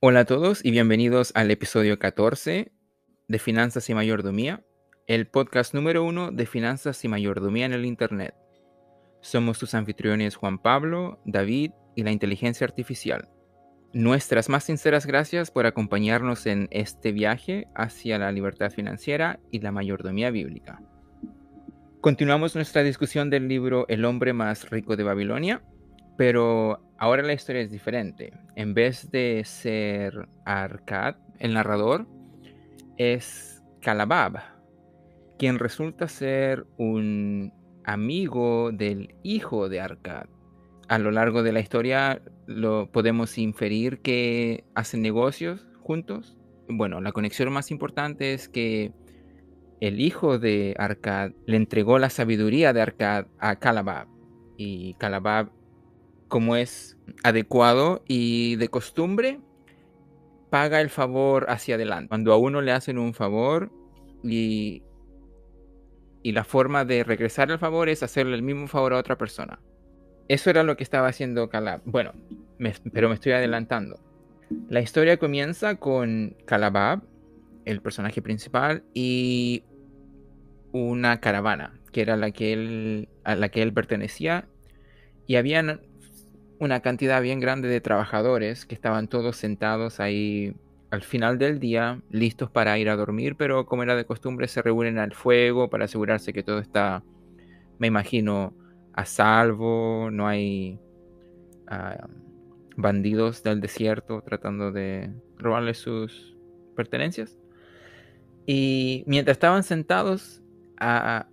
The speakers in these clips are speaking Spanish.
Hola a todos y bienvenidos al episodio 14 de Finanzas y Mayordomía, el podcast número uno de Finanzas y Mayordomía en el Internet. Somos sus anfitriones Juan Pablo, David y la inteligencia artificial. Nuestras más sinceras gracias por acompañarnos en este viaje hacia la libertad financiera y la mayordomía bíblica. Continuamos nuestra discusión del libro El hombre más rico de Babilonia, pero ahora la historia es diferente. En vez de ser Arcad, el narrador, es Calabab, quien resulta ser un amigo del hijo de Arcad. A lo largo de la historia lo podemos inferir que hacen negocios juntos. Bueno, la conexión más importante es que el hijo de Arcad le entregó la sabiduría de Arcad a Calabab. Y Calabab, como es adecuado y de costumbre, paga el favor hacia adelante. Cuando a uno le hacen un favor y, y la forma de regresar el favor es hacerle el mismo favor a otra persona. Eso era lo que estaba haciendo Calab. Bueno, pero me estoy adelantando. La historia comienza con Calabab, el personaje principal, y una caravana, que era la que él, a la que él pertenecía, y había una cantidad bien grande de trabajadores que estaban todos sentados ahí al final del día, listos para ir a dormir, pero como era de costumbre, se reúnen al fuego para asegurarse que todo está, me imagino, a salvo, no hay ah, bandidos del desierto tratando de robarle sus pertenencias. Y mientras estaban sentados, a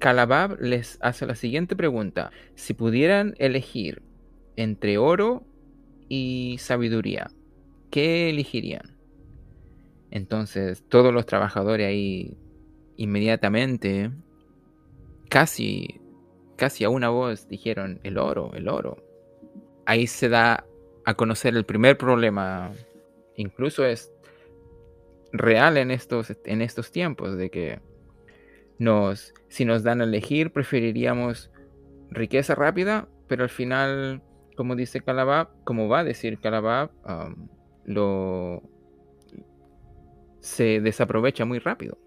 Calabab les hace la siguiente pregunta. Si pudieran elegir entre oro y sabiduría, ¿qué elegirían? Entonces todos los trabajadores ahí inmediatamente, casi, casi a una voz dijeron el oro, el oro. Ahí se da a conocer el primer problema, incluso es real en estos, en estos tiempos, de que nos, si nos dan a elegir, preferiríamos riqueza rápida, pero al final, como dice Calabab, como va a decir Calabab, lo se desaprovecha muy rápido.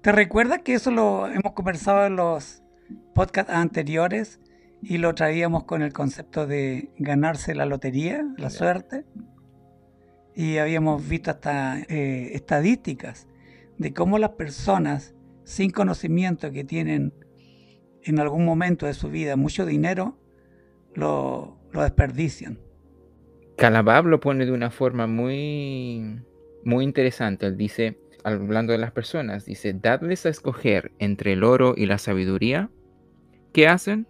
¿Te recuerdas que eso lo hemos conversado en los podcasts anteriores y lo traíamos con el concepto de ganarse la lotería, la suerte? Y habíamos visto hasta eh, estadísticas de cómo las personas sin conocimiento que tienen en algún momento de su vida mucho dinero, lo, lo desperdician. Calabab lo pone de una forma muy, muy interesante. Él dice, hablando de las personas, dice, dadles a escoger entre el oro y la sabiduría. ¿Qué hacen?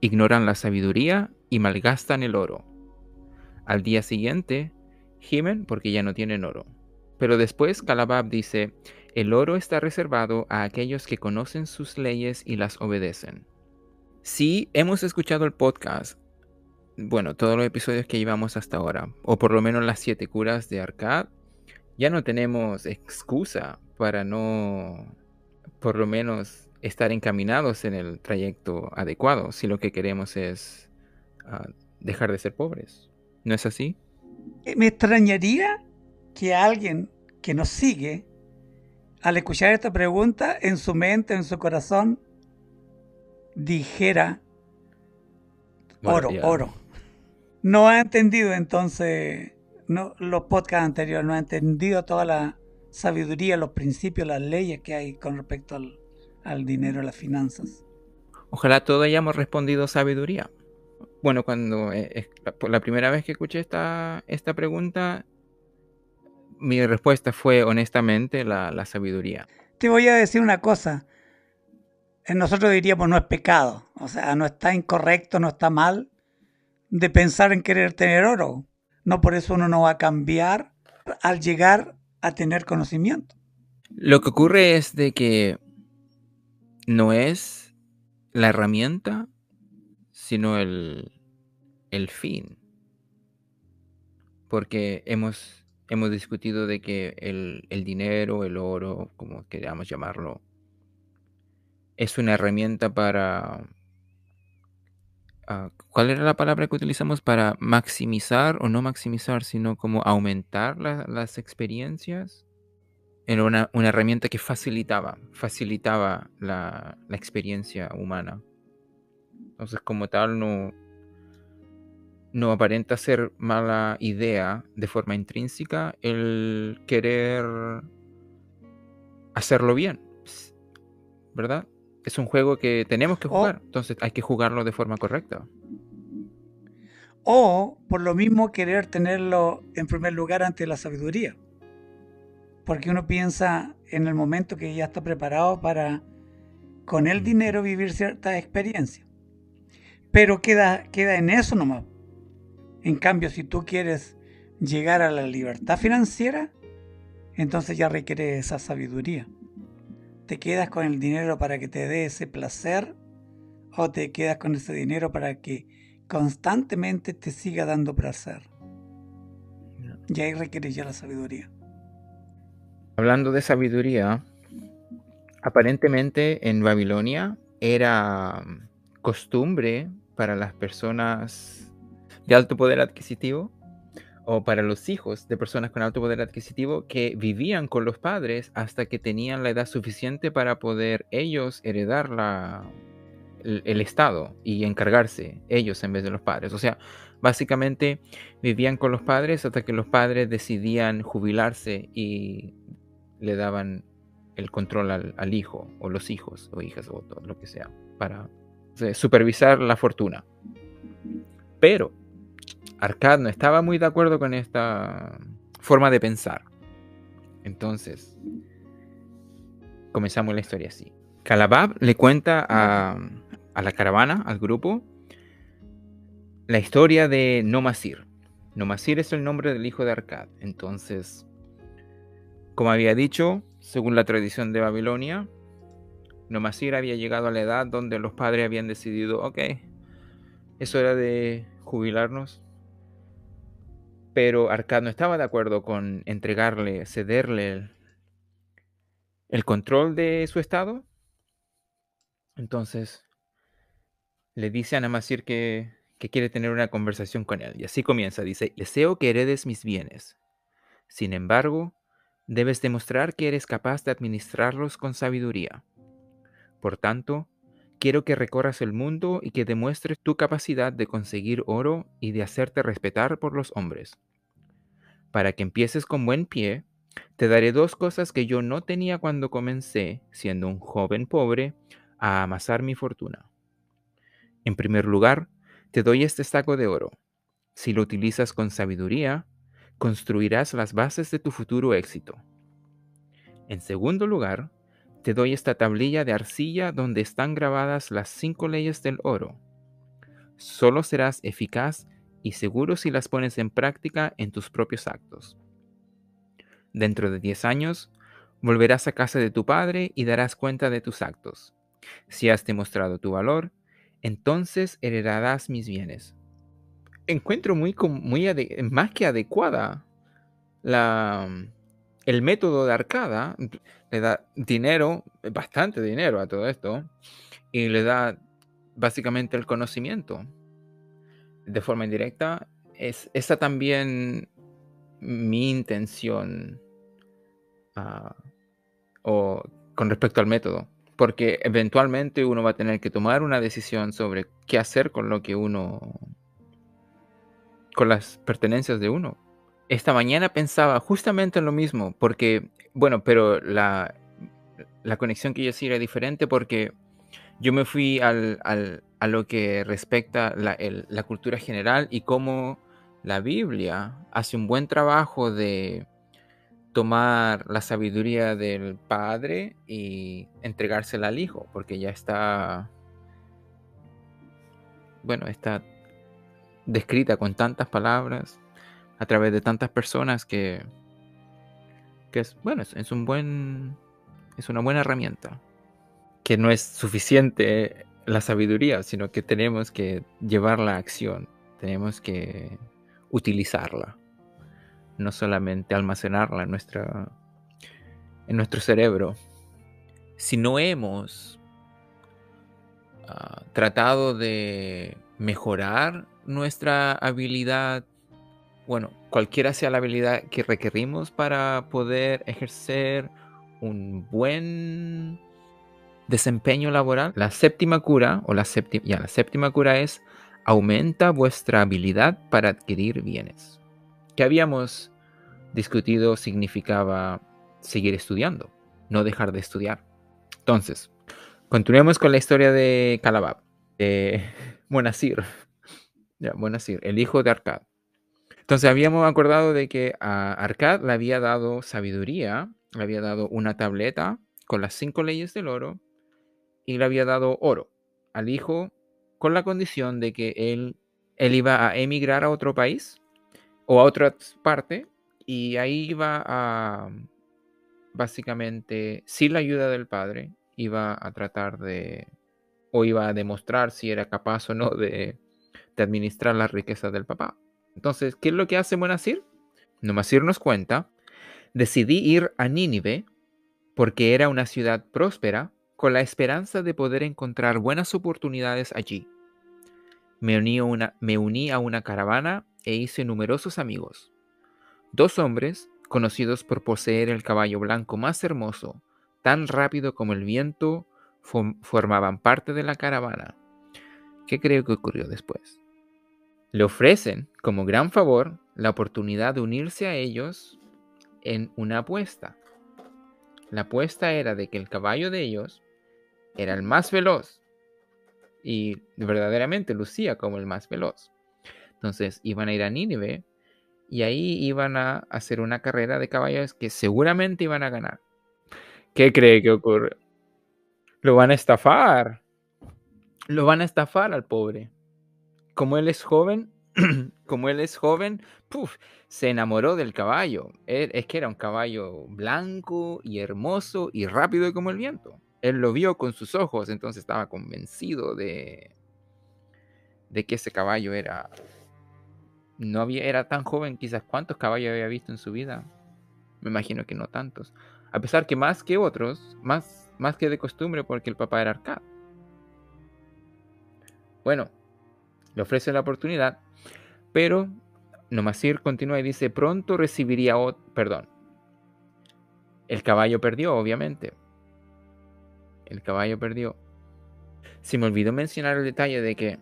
Ignoran la sabiduría y malgastan el oro. Al día siguiente, gimen porque ya no tienen oro. Pero después Calabab dice, el oro está reservado a aquellos que conocen sus leyes y las obedecen. Si hemos escuchado el podcast, bueno, todos los episodios que llevamos hasta ahora, o por lo menos las siete curas de Arcad, ya no tenemos excusa para no, por lo menos, estar encaminados en el trayecto adecuado, si lo que queremos es ah, dejar de ser pobres. ¿No es así? Eh, me extrañaría que alguien que nos sigue al escuchar esta pregunta, en su mente, en su corazón, dijera oro, oro. No ha entendido entonces no, los podcasts anteriores, no ha entendido toda la sabiduría, los principios, las leyes que hay con respecto al, dinero, a las finanzas. Ojalá todos hayamos respondido sabiduría. Bueno, cuando eh, la primera vez que escuché esta, esta pregunta, mi respuesta fue honestamente la, sabiduría. Te voy a decir una cosa. Nosotros diríamos no es pecado, o sea, no está incorrecto, no está mal de pensar en querer tener oro. No por eso uno no va a cambiar al llegar a tener conocimiento. Lo que ocurre es de que no es la herramienta, sino el, el fin. Porque hemos hemos discutido de que el, dinero, el oro, como queramos llamarlo, es una herramienta para ah, ¿cuál era la palabra que utilizamos para maximizar o no maximizar, sino como aumentar las experiencias? Era una, herramienta que facilitaba, facilitaba la, la experiencia humana. Entonces, como tal, no, no aparenta ser mala idea de forma intrínseca el querer hacerlo bien, ¿verdad? Es un juego que tenemos que jugar, entonces hay que jugarlo de forma correcta. O por lo mismo querer tenerlo en primer lugar ante la sabiduría. Porque uno piensa en el momento que ya está preparado para con el dinero vivir cierta experiencia. Pero queda, queda en eso nomás. En cambio, si tú quieres llegar a la libertad financiera, entonces ya requiere esa sabiduría. ¿Te quedas con el dinero para que te dé ese placer o te quedas con ese dinero para que constantemente te siga dando placer? Y ahí requiere ya la sabiduría. Hablando de sabiduría, aparentemente en Babilonia era costumbre para las personas de alto poder adquisitivo o para los hijos de personas con alto poder adquisitivo que vivían con los padres hasta que tenían la edad suficiente para poder ellos heredar la, el, Estado y encargarse ellos en vez de los padres. O sea, básicamente vivían con los padres hasta que los padres decidían jubilarse y le daban el control al, al hijo o los hijos o hijas o todo lo que sea para supervisar la fortuna. Pero Arcad no estaba muy de acuerdo con esta forma de pensar. Entonces, comenzamos la historia así. Calabab le cuenta a, la caravana, al grupo, la historia de Nomasir. Nomasir es el nombre del hijo de Arcad. Entonces, como había dicho, según la tradición de Babilonia, Nomasir había llegado a la edad donde los padres habían decidido, ok, es hora de jubilarnos, pero Arcad no estaba de acuerdo con entregarle, cederle el, control de su estado. Entonces le dice a Namasir que, que quiere tener una conversación con él. Y así comienza. Dice, deseo que heredes mis bienes. Sin embargo, debes demostrar que eres capaz de administrarlos con sabiduría. Por tanto, quiero que recorras el mundo y que demuestres tu capacidad de conseguir oro y de hacerte respetar por los hombres. Para que empieces con buen pie, te daré dos cosas que yo no tenía cuando comencé, siendo un joven pobre, a amasar mi fortuna. En primer lugar, te doy este saco de oro. Si lo utilizas con sabiduría, construirás las bases de tu futuro éxito. En segundo lugar, te doy esta tablilla de arcilla donde están grabadas las cinco leyes del oro. Solo serás eficaz y seguro si las pones en práctica en tus propios actos. Dentro de diez años, volverás a casa de tu padre y darás cuenta de tus actos. Si has demostrado tu valor, entonces heredarás mis bienes. Encuentro muy, muy más que adecuada la, el método de Arcada. Le da dinero, bastante dinero a todo esto, y le da básicamente el conocimiento de forma indirecta, es esa también mi intención ah, o con respecto al método. Porque eventualmente uno va a tener que tomar una decisión sobre qué hacer con lo que uno. con las pertenencias de uno. Esta mañana pensaba justamente en lo mismo, porque, bueno, pero la, la conexión que yo hacía era diferente porque yo me fui al, a lo que respecta la, la cultura general y cómo la Biblia hace un buen trabajo de tomar la sabiduría del padre y entregársela al hijo, porque ya está, bueno, está descrita con tantas palabras a través de tantas personas que, que es, bueno, es un buen, es una buena herramienta, que no es suficiente la sabiduría, sino que tenemos que llevarla a acción, tenemos que utilizarla, no solamente almacenarla en, nuestra, en nuestro cerebro. Si no hemos ah, tratado de mejorar nuestra habilidad, bueno, cualquiera sea la habilidad que requerimos para poder ejercer un buen desempeño laboral. La séptima cura, o la séptima, ya, la séptima cura es aumenta vuestra habilidad para adquirir bienes. Que habíamos discutido significaba seguir estudiando, no dejar de estudiar. Entonces, continuemos con la historia de Calabab, de Monasir, ya, Monasir, el hijo de Arcad. Entonces habíamos acordado de que a Arcad le había dado sabiduría, le había dado una tableta con las cinco leyes del oro y le había dado oro al hijo con la condición de que él, él iba a emigrar a otro país o a otra parte y ahí iba a, básicamente, sin la ayuda del padre, iba a tratar de, o iba a demostrar si era capaz o no de, de administrar las riquezas del papá. Entonces, ¿qué es lo que hace Monasir? Nomasir nos cuenta, decidí ir a Nínive porque era una ciudad próspera con la esperanza de poder encontrar buenas oportunidades allí. Me uní, a una caravana e hice numerosos amigos. Dos hombres, conocidos por poseer el caballo blanco más hermoso, tan rápido como el viento, formaban parte de la caravana. ¿Qué creo que ocurrió después? Le ofrecen, como gran favor, la oportunidad de unirse a ellos en una apuesta. La apuesta era de que el caballo de ellos era el más veloz y verdaderamente lucía como el más veloz. Entonces iban a ir a Nínive y ahí iban a hacer una carrera de caballos que seguramente iban a ganar. ¿Qué cree que ocurre? Lo van a estafar. Lo van a estafar al pobre. Como él es joven, como él es joven, se enamoró del caballo. es que era un caballo blanco y hermoso y rápido como el viento. Él lo vio con sus ojos, entonces estaba convencido de, de que ese caballo era no había, era tan joven, quizás cuántos caballos había visto en su vida. Me imagino que no tantos. A pesar que más que otros, más, más que de costumbre, porque el papá era Arcad. Bueno, le ofrece la oportunidad, pero Nomasir continúa y dice, pronto recibiría perdón. El caballo perdió, obviamente. El caballo perdió. Se me olvidó mencionar el detalle de que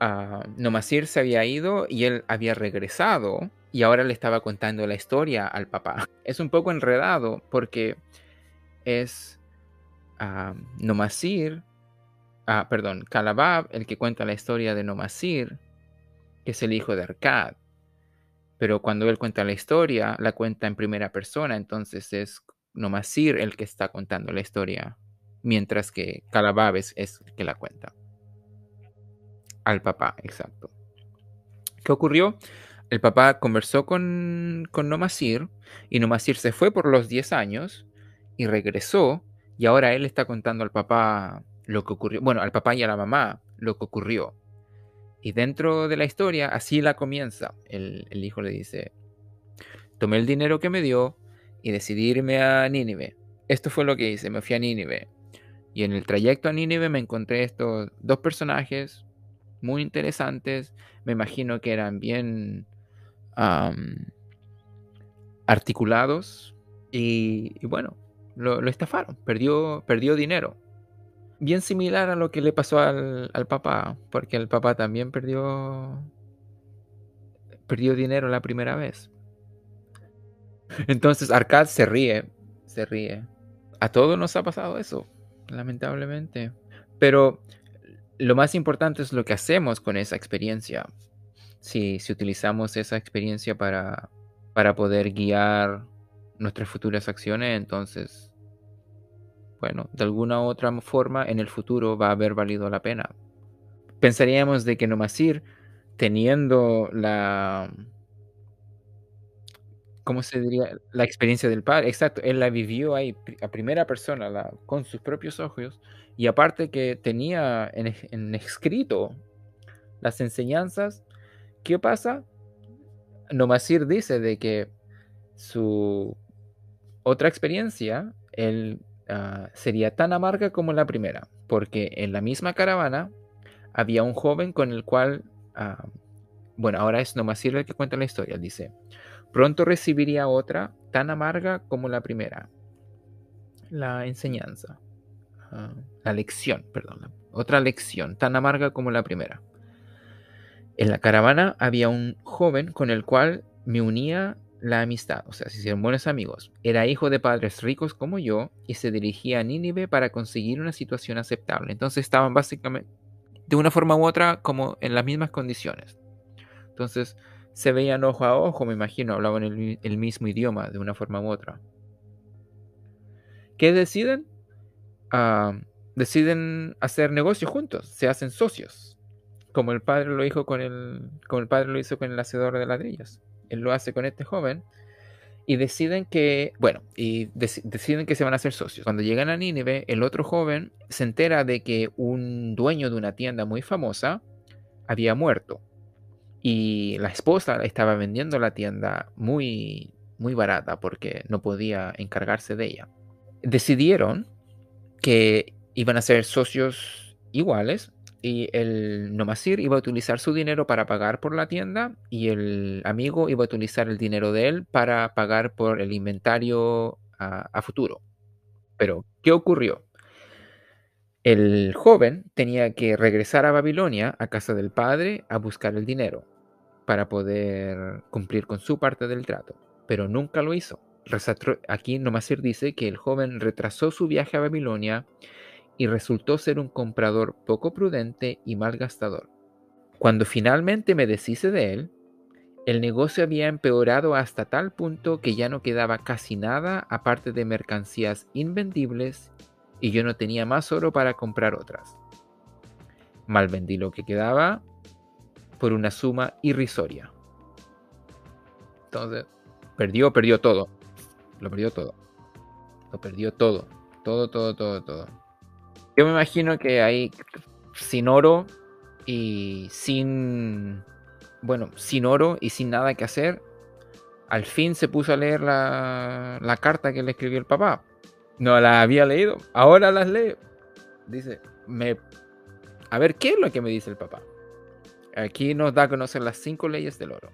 uh, Nomasir se había ido y él había regresado y ahora le estaba contando la historia al papá. Es un poco enredado porque es uh, Nomasir, ah, perdón, Calabab el que cuenta la historia de Nomasir, que es el hijo de Arcad. Pero cuando él cuenta la historia, la cuenta en primera persona, entonces es Nomasir el que está contando la historia, mientras que Calabab es el que la cuenta. Al papá, exacto. ¿Qué ocurrió? El papá conversó con, con Nomasir y Nomasir se fue por los 10 años y regresó y ahora él está contando al papá lo que ocurrió, bueno, al papá y a la mamá lo que ocurrió. Y dentro de la historia, así la comienza. El, el hijo le dice, tomé el dinero que me dio y decidí irme a Nínive. Esto fue lo que hice, me fui a Nínive. Y en el trayecto a Nínive me encontré estos dos personajes muy interesantes. Me imagino que eran bien articulados. Y, bueno, lo, estafaron. Perdió, perdió dinero. Bien similar a lo que le pasó al, al papá. Porque el papá también perdió. Perdió dinero la primera vez. Entonces Arcad se ríe. Se ríe. A todos nos ha pasado eso. Lamentablemente. Pero lo más importante es lo que hacemos con esa experiencia. Si, si utilizamos esa experiencia para, para poder guiar nuestras futuras acciones, entonces, bueno, de alguna otra forma en el futuro va a haber valido la pena. Pensaríamos de que Nomasir, teniendo la, ¿cómo se diría? La experiencia del padre, exacto, él la vivió ahí a primera persona, con sus propios ojos, y aparte que tenía en, escrito las enseñanzas, ¿qué pasa? Nomasir dice de que su otra experiencia él, ah, sería tan amarga como la primera, porque en la misma caravana había un joven con el cual, ah, bueno, ahora es Nomasir el que cuenta la historia, dice, pronto recibiría otra tan amarga como la primera, la enseñanza, ah, la lección, perdón, otra lección tan amarga como la primera. En la caravana había un joven con el cual me unía la amistad, o sea, se hicieron buenos amigos. Era hijo de padres ricos como yo y se dirigía a Nínive para conseguir una situación aceptable. Entonces estaban básicamente, de una forma u otra, como en las mismas condiciones. Entonces se veían ojo a ojo, me imagino, hablaban el, mismo idioma de una forma u otra. ¿Qué deciden? Ah, deciden hacer negocios juntos, se hacen socios, como el padre lo hizo con el, como el padre lo hizo con el hacedor de ladrillos él lo hace con este joven, y deciden que, bueno, y deciden que se van a hacer socios. Cuando llegan a Nínive, el otro joven se entera de que un dueño de una tienda muy famosa había muerto. Y la esposa estaba vendiendo la tienda muy, muy barata porque no podía encargarse de ella. Decidieron que iban a ser socios iguales y el Nomasir iba a utilizar su dinero para pagar por la tienda y el amigo iba a utilizar el dinero de él para pagar por el inventario a, futuro. Pero, ¿qué ocurrió? El joven tenía que regresar a Babilonia, a casa del padre, a buscar el dinero para poder cumplir con su parte del trato, pero nunca lo hizo. Aquí Nomasir dice que el joven retrasó su viaje a Babilonia y resultó ser un comprador poco prudente y mal gastador. Cuando finalmente me deshice de él, el negocio había empeorado hasta tal punto que ya no quedaba casi nada aparte de mercancías invendibles y yo no tenía más oro para comprar otras. Mal vendí lo que quedaba por una suma irrisoria. Entonces, perdió, perdió todo. Lo perdió todo. Lo perdió todo. Todo, todo, todo, todo. Yo me imagino que ahí, sin oro y sin. Bueno, sin oro y sin nada que hacer, al fin se puso a leer la, la carta que le escribió el papá. No la había leído, ahora las leo. Dice, me. A ver, ¿qué es lo que me dice el papá? Aquí nos da a conocer las cinco leyes del oro.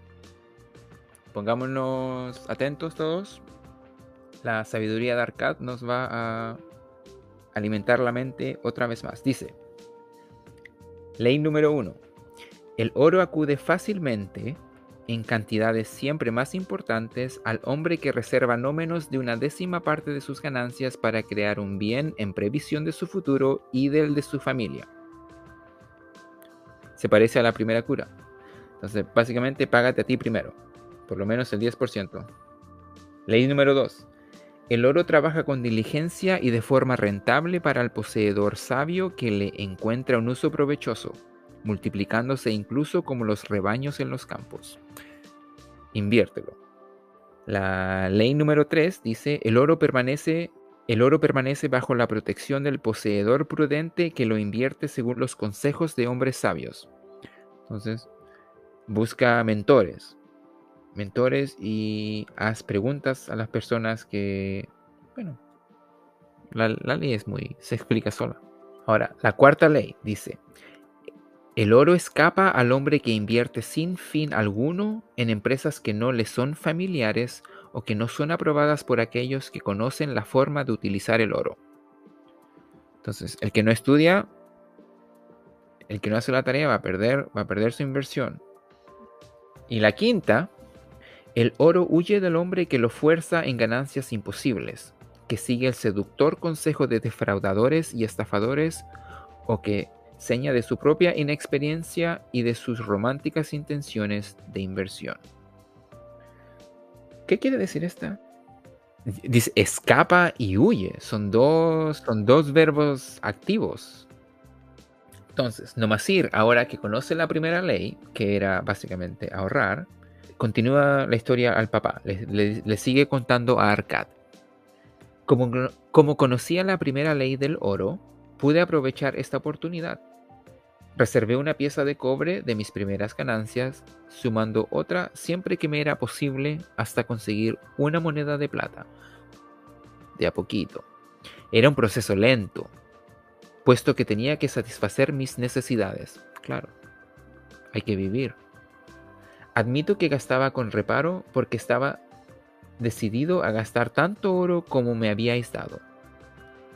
Pongámonos atentos todos. La sabiduría de Arcad nos va a alimentar la mente otra vez más. Dice, ley número uno, el oro acude fácilmente, en cantidades siempre más importantes, al hombre que reserva no menos de una décima parte de sus ganancias para crear un bien en previsión de su futuro y del de su familia. Se parece a la primera cura. Entonces, básicamente, págate a ti primero, por lo menos el 10%. Ley número 2. El oro trabaja con diligencia y de forma rentable para el poseedor sabio que le encuentra un uso provechoso, multiplicándose incluso como los rebaños en los campos. Inviértelo. La ley número 3 dice, el oro permanece el oro permanece bajo la protección del poseedor prudente que lo invierte según los consejos de hombres sabios. Entonces, busca mentores, mentores y haz preguntas a las personas que, bueno, la, ley es muy, se explica sola. Ahora, la cuarta ley dice, el oro escapa al hombre que invierte sin fin alguno en empresas que no le son familiares o que no son aprobadas por aquellos que conocen la forma de utilizar el oro. Entonces, el que no estudia, el que no hace la tarea va a perder, va a perder su inversión. Y la quinta el oro huye del hombre que lo fuerza en ganancias imposibles, que sigue el seductor consejo de defraudadores y estafadores, o que seña de su propia inexperiencia y de sus románticas intenciones de inversión. ¿Qué quiere decir esta? Dice escapa y huye. Son dos, son dos verbos activos. Entonces, Nomasir, ahora que conoce la primera ley, que era básicamente ahorrar, continúa la historia al papá, le, sigue contando a Arcad. Como, como conocía la primera ley del oro, pude aprovechar esta oportunidad. Reservé una pieza de cobre de mis primeras ganancias, sumando otra siempre que me era posible hasta conseguir una moneda de plata. De a poquito. Era un proceso lento, puesto que tenía que satisfacer mis necesidades. Claro, hay que vivir. Admito que gastaba con reparo porque estaba decidido a gastar tanto oro como me habíais dado,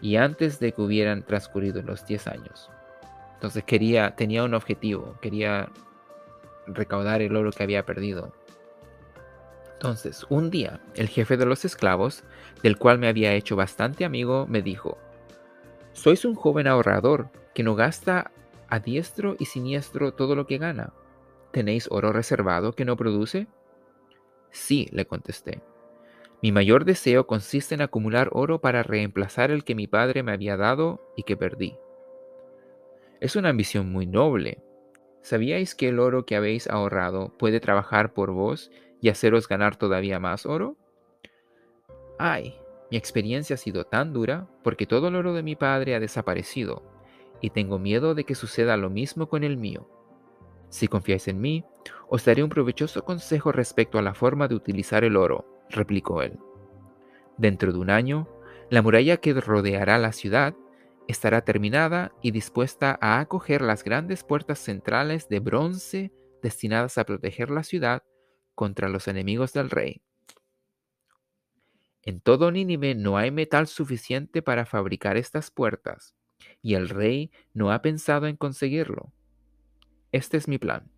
y antes de que hubieran transcurrido los 10 años. Entonces quería, tenía un objetivo, quería recaudar el oro que había perdido. Entonces, un día, el jefe de los esclavos, del cual me había hecho bastante amigo, me dijo, Sois un joven ahorrador que no gasta a diestro y siniestro todo lo que gana. ¿Tenéis oro reservado que no produce? Sí, le contesté. Mi mayor deseo consiste en acumular oro para reemplazar el que mi padre me había dado y que perdí. Es una ambición muy noble. ¿Sabíais que el oro que habéis ahorrado puede trabajar por vos y haceros ganar todavía más oro? Ay, mi experiencia ha sido tan dura porque todo el oro de mi padre ha desaparecido y tengo miedo de que suceda lo mismo con el mío. Si confiáis en mí, os daré un provechoso consejo respecto a la forma de utilizar el oro, replicó él. Dentro de un año, la muralla que rodeará la ciudad estará terminada y dispuesta a acoger las grandes puertas centrales de bronce destinadas a proteger la ciudad contra los enemigos del rey. En todo Nínive no hay metal suficiente para fabricar estas puertas, y el rey no ha pensado en conseguirlo. Este es mi plan.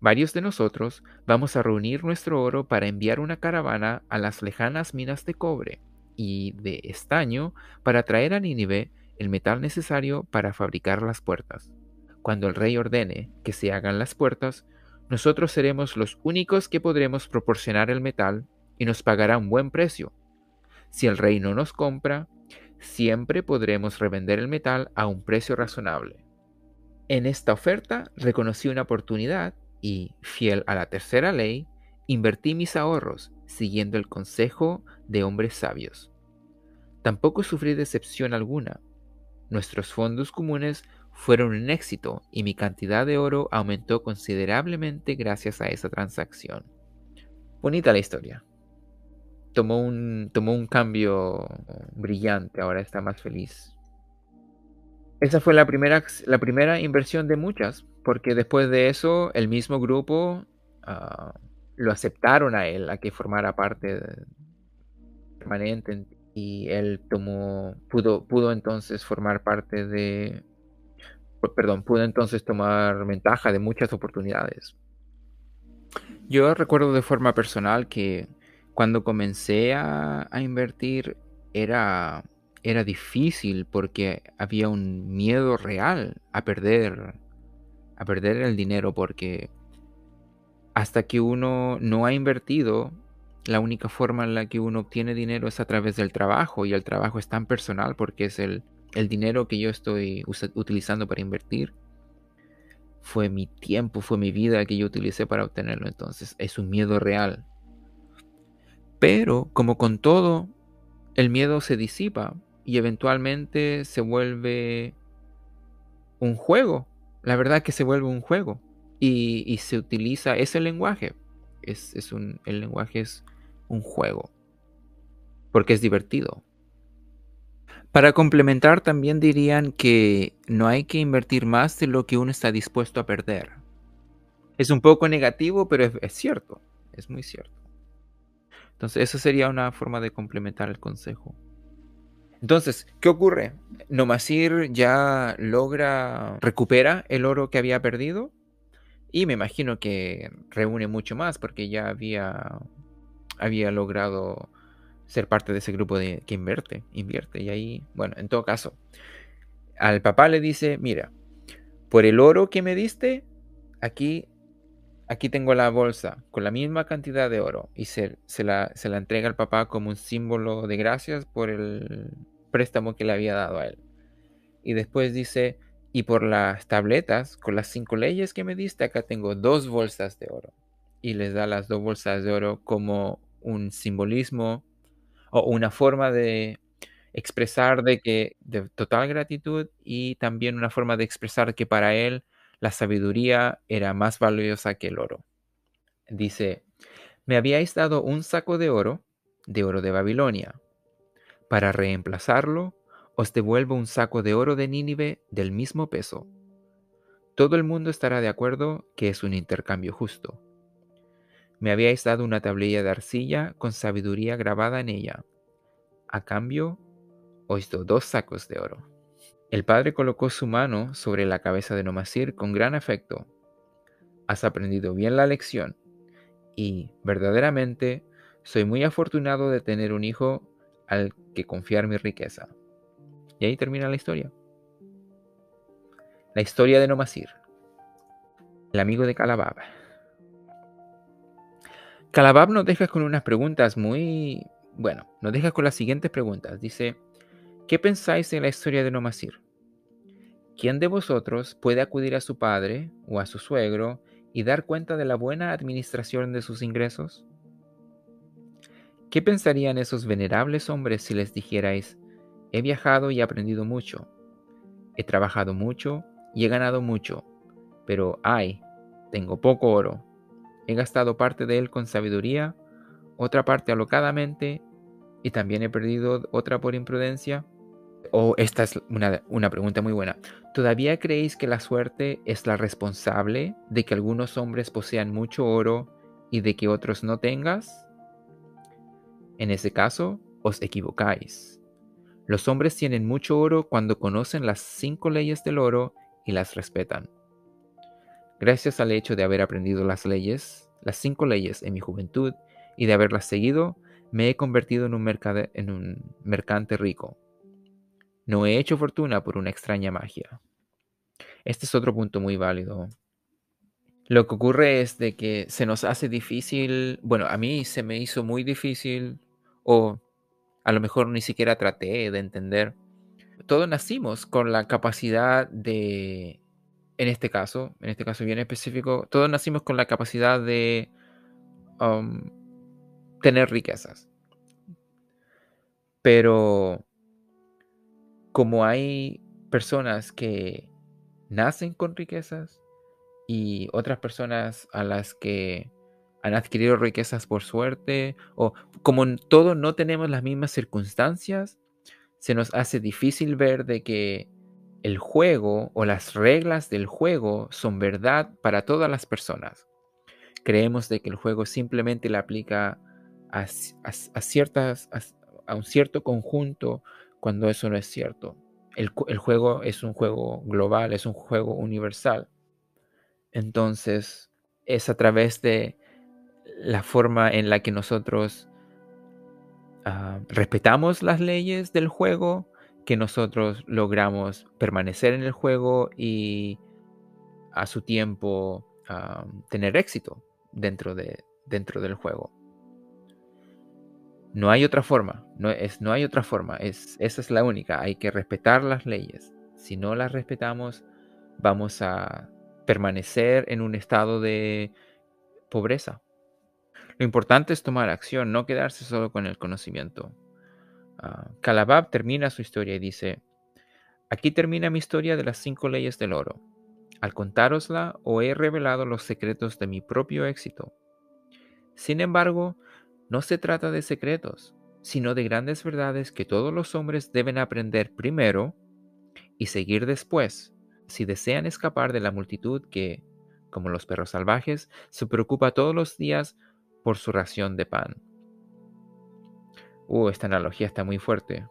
Varios de nosotros vamos a reunir nuestro oro para enviar una caravana a las lejanas minas de cobre y de estaño para traer a Nínive el metal necesario para fabricar las puertas. Cuando el rey ordene que se hagan las puertas, nosotros seremos los únicos que podremos proporcionar el metal y nos pagará un buen precio. Si el rey no nos compra, siempre podremos revender el metal a un precio razonable. En esta oferta reconocí una oportunidad y, fiel a la tercera ley, invertí mis ahorros siguiendo el consejo de hombres sabios. Tampoco sufrí decepción alguna. Nuestros fondos comunes fueron un éxito y mi cantidad de oro aumentó considerablemente gracias a esa transacción. Bonita la historia tomó un, tomó un cambio brillante, ahora está más feliz. Esa fue la primera, la primera inversión de muchas, porque después de eso el mismo grupo ah, lo aceptaron a él, a que formara parte permanente y él tomó, pudo, pudo entonces formar parte de, perdón, pudo entonces tomar ventaja de muchas oportunidades. Yo recuerdo de forma personal que cuando comencé a, invertir era, era difícil porque había un miedo real a perder, a perder el dinero porque hasta que uno no ha invertido, la única forma en la que uno obtiene dinero es a través del trabajo y el trabajo es tan personal porque es el, el dinero que yo estoy utilizando para invertir. Fue mi tiempo, fue mi vida que yo utilicé para obtenerlo. Entonces es un miedo real. Pero, como con todo, el miedo se disipa y eventualmente se vuelve un juego. La verdad que se vuelve un juego. Y, se utiliza ese lenguaje. Es, es un, el lenguaje es un juego. Porque es divertido. Para complementar, también dirían que no hay que invertir más de lo que uno está dispuesto a perder. Es un poco negativo, pero es cierto. Es muy cierto. Entonces, esa sería una forma de complementar el consejo. Entonces, ¿qué ocurre? Nomasir ya logra, recupera el oro que había perdido y me imagino que reúne mucho más porque ya había, había logrado ser parte de ese grupo de, que invierte, invierte. Y ahí, bueno, en todo caso, al papá le dice, mira, por el oro que me diste, aquí aquí tengo la bolsa con la misma cantidad de oro y se, la, se, la, entrega al papá como un símbolo de gracias por el préstamo que le había dado a él. Y después dice, y por las tabletas, con las cinco leyes que me diste, acá tengo dos bolsas de oro. Y les da las dos bolsas de oro como un simbolismo o una forma de expresar de que de total gratitud y también una forma de expresar que para él la sabiduría era más valiosa que el oro. Dice, me habíais dado un saco de oro, de oro de Babilonia. Para reemplazarlo, os devuelvo un saco de oro de Nínive del mismo peso. Todo el mundo estará de acuerdo que es un intercambio justo. Me habíais dado una tablilla de arcilla con sabiduría grabada en ella. A cambio, os doy dos sacos de oro. El padre colocó su mano sobre la cabeza de Nomasir con gran afecto. Has aprendido bien la lección y, verdaderamente, soy muy afortunado de tener un hijo al que confiar mi riqueza. Y ahí termina la historia. La historia de Nomasir, el amigo de Calabab. Calabab nos deja con unas preguntas muy... Bueno, nos deja con las siguientes preguntas. Dice, ¿qué pensáis de la historia de Nomasir? ¿Quién de vosotros puede acudir a su padre o a su suegro y dar cuenta de la buena administración de sus ingresos? ¿Qué pensarían esos venerables hombres si les dijerais, he viajado y aprendido mucho, he trabajado mucho y he ganado mucho, pero ay, tengo poco oro, he gastado parte de él con sabiduría, otra parte alocadamente, y también he perdido otra por imprudencia? O esta es una, una, pregunta muy buena. ¿Todavía creéis que la suerte es la responsable de que algunos hombres posean mucho oro y de que otros no tengas? En ese caso, os equivocáis. Los hombres tienen mucho oro cuando conocen las cinco leyes del oro y las respetan. Gracias al hecho de haber aprendido las leyes, las cinco leyes en mi juventud y de haberlas seguido, me he convertido en un, en un mercante rico. No he hecho fortuna por una extraña magia. Este es otro punto muy válido. Lo que ocurre es de que se nos hace difícil, bueno, a mí se me hizo muy difícil o a lo mejor ni siquiera traté de entender. Todos nacimos con la capacidad de, en este caso, en este caso bien específico, todos nacimos con la capacidad de um, tener riquezas. Pero como hay personas que nacen con riquezas y otras personas a las que han adquirido riquezas por suerte, o como en todo no tenemos las mismas circunstancias, se nos hace difícil ver de que el juego o las reglas del juego son verdad para todas las personas. Creemos de que el juego simplemente le aplica a, ciertas, a, un cierto conjunto cuando eso no es cierto. El, juego es un juego global, es un juego universal. Entonces, es a través de la forma en la que nosotros ah, respetamos las leyes del juego, que nosotros logramos permanecer en el juego y a su tiempo ah, tener éxito dentro, de, dentro del juego. No hay otra forma, no, es, no hay otra forma, es, esa es la única, hay que respetar las leyes. Si no las respetamos, vamos a permanecer en un estado de pobreza. Lo importante es tomar acción, no quedarse solo con el conocimiento. Uh, Calabab termina su historia y dice, aquí termina mi historia de las cinco leyes del oro. Al contárosla, os he revelado los secretos de mi propio éxito. Sin embargo, no se trata de secretos, sino de grandes verdades que todos los hombres deben aprender primero y seguir después, si desean escapar de la multitud que, como los perros salvajes, se preocupa todos los días por su ración de pan. Uh, esta analogía está muy fuerte.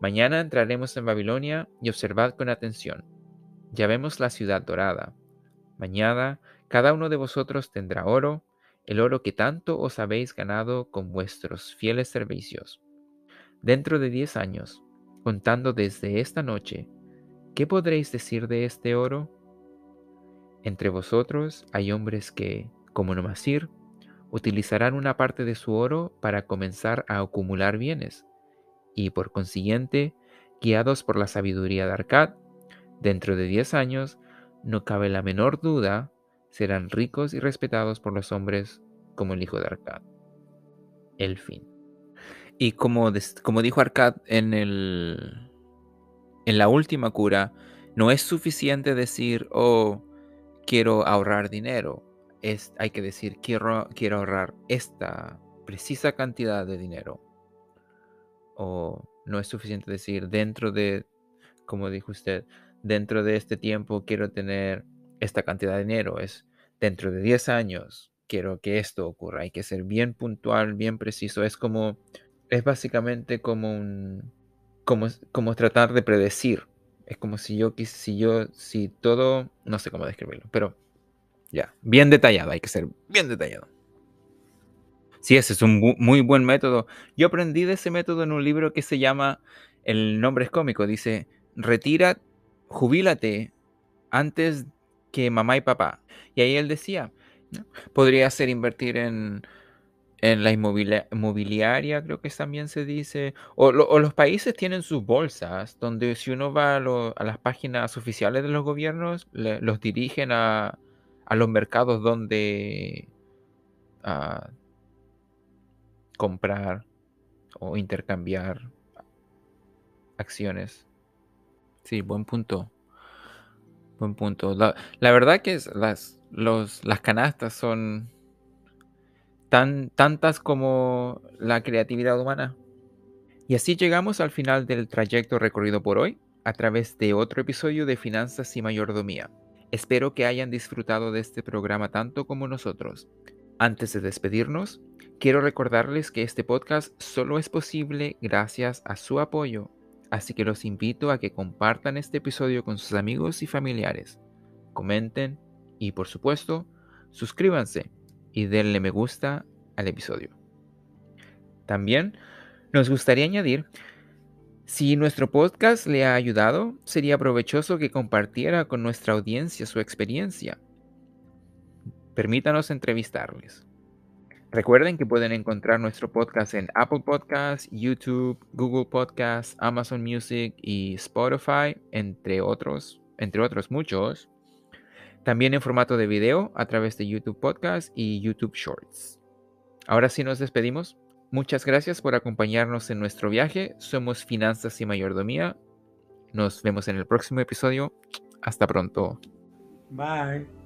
Mañana entraremos en Babilonia y observad con atención. Ya vemos la ciudad dorada. Mañana cada uno de vosotros tendrá oro, el oro que tanto os habéis ganado con vuestros fieles servicios. Dentro de diez años, contando desde esta noche, ¿qué podréis decir de este oro? Entre vosotros hay hombres que, como Nomasir, utilizarán una parte de su oro para comenzar a acumular bienes, y por consiguiente, guiados por la sabiduría de Arcad, dentro de diez años, no cabe la menor duda, serán ricos y respetados por los hombres como el hijo de Arcad. El fin. Y como, como dijo Arcad en, el, en la última cura, no es suficiente decir, oh, quiero ahorrar dinero hay que decir, quiero, quiero ahorrar esta precisa cantidad de dinero. O No es suficiente decir dentro de, como dijo usted, dentro de este tiempo quiero tener esta cantidad de dinero. Es dentro de 10 años quiero que esto ocurra. Hay que ser bien puntual, bien preciso. Es como, es básicamente como un, como, como tratar de predecir. Es como si yo, si yo, si todo, no sé cómo describirlo, pero ya, bien detallado, hay que ser bien detallado. Sí, ese es un muy buen método. Yo aprendí de ese método en un libro que se llama, el nombre es cómico, dice, retira, jubílate antes que mamá y papá. Y ahí él decía, podría ser invertir en, en la inmobiliaria, creo que también se dice, o, los países tienen sus bolsas, donde si uno va a, las páginas oficiales de los gobiernos, los dirigen a, a, los mercados donde ah, comprar o intercambiar acciones. Sí, buen punto. Buen punto. La, verdad que las, los, las canastas son tan, tantas como la creatividad humana. Y así llegamos al final del trayecto recorrido por hoy a través de otro episodio de Finanzas y Mayordomía. Espero que hayan disfrutado de este programa tanto como nosotros. Antes de despedirnos, Quiero recordarles que este podcast solo es posible gracias a su apoyo, así que los invito a que compartan este episodio con sus amigos y familiares, comenten y por supuesto, suscríbanse y denle me gusta al episodio. También nos gustaría añadir, si nuestro podcast le ha ayudado, sería provechoso que compartiera con nuestra audiencia su experiencia. Permítanos entrevistarles. Recuerden que pueden encontrar nuestro podcast en Apple Podcasts, YouTube, Google Podcasts, Amazon Music y Spotify, entre otros, entre otros muchos. También en formato de video a través de YouTube Podcasts y YouTube Shorts. Ahora sí nos despedimos. Muchas gracias por acompañarnos en nuestro viaje. Somos Finanzas y Mayordomía. Nos vemos en el próximo episodio. Hasta pronto. Bye.